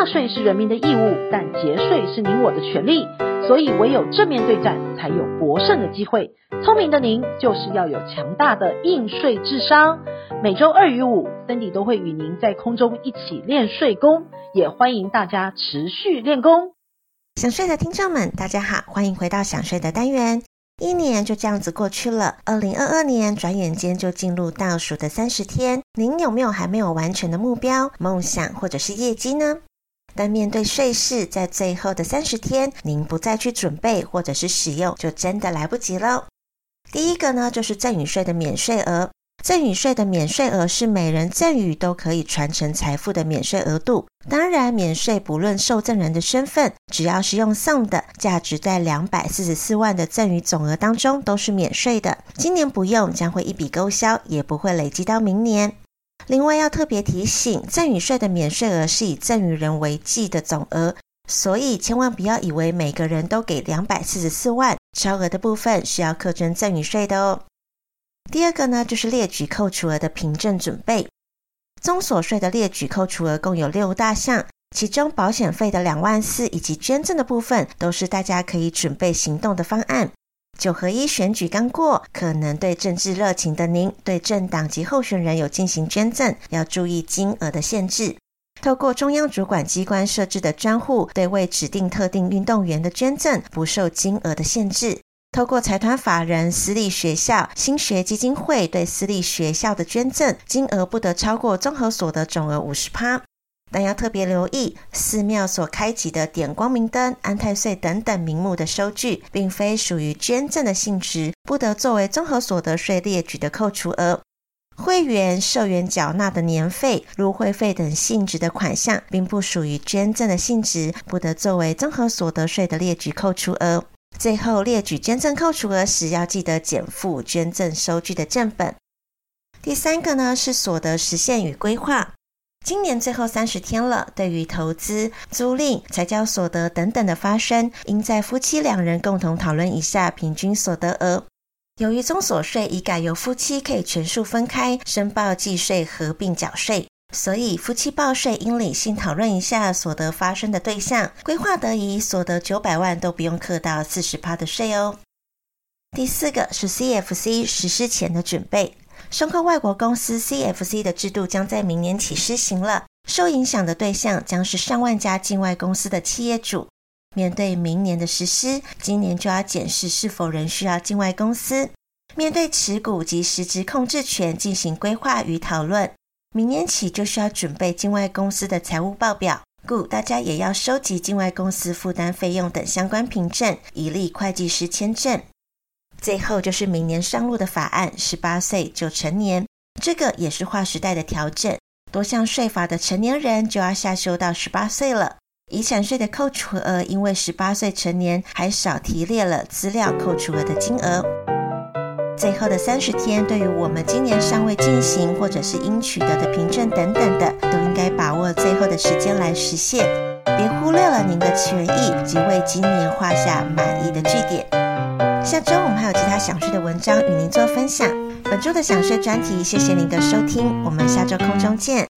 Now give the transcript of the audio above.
纳税是人民的义务，但节税是您我的权利。所以唯有正面对战，才有博胜的机会。聪明的您，就是要有强大的应税智商。每周二与五，Cindy 都会与您在空中一起练税功，也欢迎大家持续练功。想税的听众们，大家好，欢迎回到想税的单元。一年就这样子过去了，二零二二年转眼间就进入倒数的三十天。您有没有还没有完成的目标、梦想或者是业绩呢？但面对税事，在最后的三十天，您不再去准备或者是使用，就真的来不及喽。第一个呢，就是赠与税的免税额。赠与税的免税额是每人赠与都可以传承财富的免税额度。当然，免税不论受赠人的身份，只要是用送的，价值在两百四十四万的赠与总额当中都是免税的。今年不用，将会一笔勾销，也不会累积到明年。另外要特别提醒，赠与税的免税额是以赠与人为计的总额，所以千万不要以为每个人都给两百四十四万，超额的部分是要课征赠与税的哦。第二个呢，就是列举扣除额的凭证准备。综所税的列举扣除额共有六大项，其中保险费的两万四以及捐赠的部分，都是大家可以准备行动的方案。九合一选举刚过，可能对政治热情的您，对政党及候选人有进行捐赠，要注意金额的限制。透过中央主管机关设置的专户，对未指定特定运动员的捐赠，不受金额的限制。透过财团法人、私立学校、兴学基金会对私立学校的捐赠，金额不得超过综合所得总额五十趴。但要特别留意，寺庙所开启的点光明灯、安太岁等等名目的收据，并非属于捐赠的性质，不得作为综合所得税列举的扣除额。会员、社员缴纳的年费、入会费等性质的款项，并不属于捐赠的性质，不得作为综合所得税的列举扣除额。最后，列举捐赠扣除额时，要记得减负捐赠收据的正本。第三个呢，是所得实现与规划。今年最后三十天了，对于投资、租赁、财交所得等等的发生，应在夫妻两人共同讨论一下平均所得额。由于综所税已改由夫妻可以全数分开申报计税、合并缴税，所以夫妻报税应理性讨论一下所得发生的对象，规划得宜，所得九百万都不用课到四十趴的税哦。第四个是 CFC 实施前的准备。申购外国公司 CFC 的制度将在明年起施行了，受影响的对象将是上万家境外公司的企业主。面对明年的实施，今年就要检视是否仍需要境外公司。面对持股及实质控制权进行规划与讨论。明年起就需要准备境外公司的财务报表，故大家也要收集境外公司负担费用等相关凭证，以利会计师签证。最后就是明年上路的法案，十八岁就成年，这个也是划时代的调整。多项税法的成年人就要下修到十八岁了。遗产税的扣除额因为十八岁成年，还少提列了资料扣除额的金额。最后的三十天，对于我们今年尚未进行或者是应取得的凭证等等的，都应该把握最后的时间来实现，别忽略了您的权益及为今年画下满意的句点。下周我们还有其他想睡的文章与您做分享。本周的想睡专题，谢谢您的收听，我们下周空中见。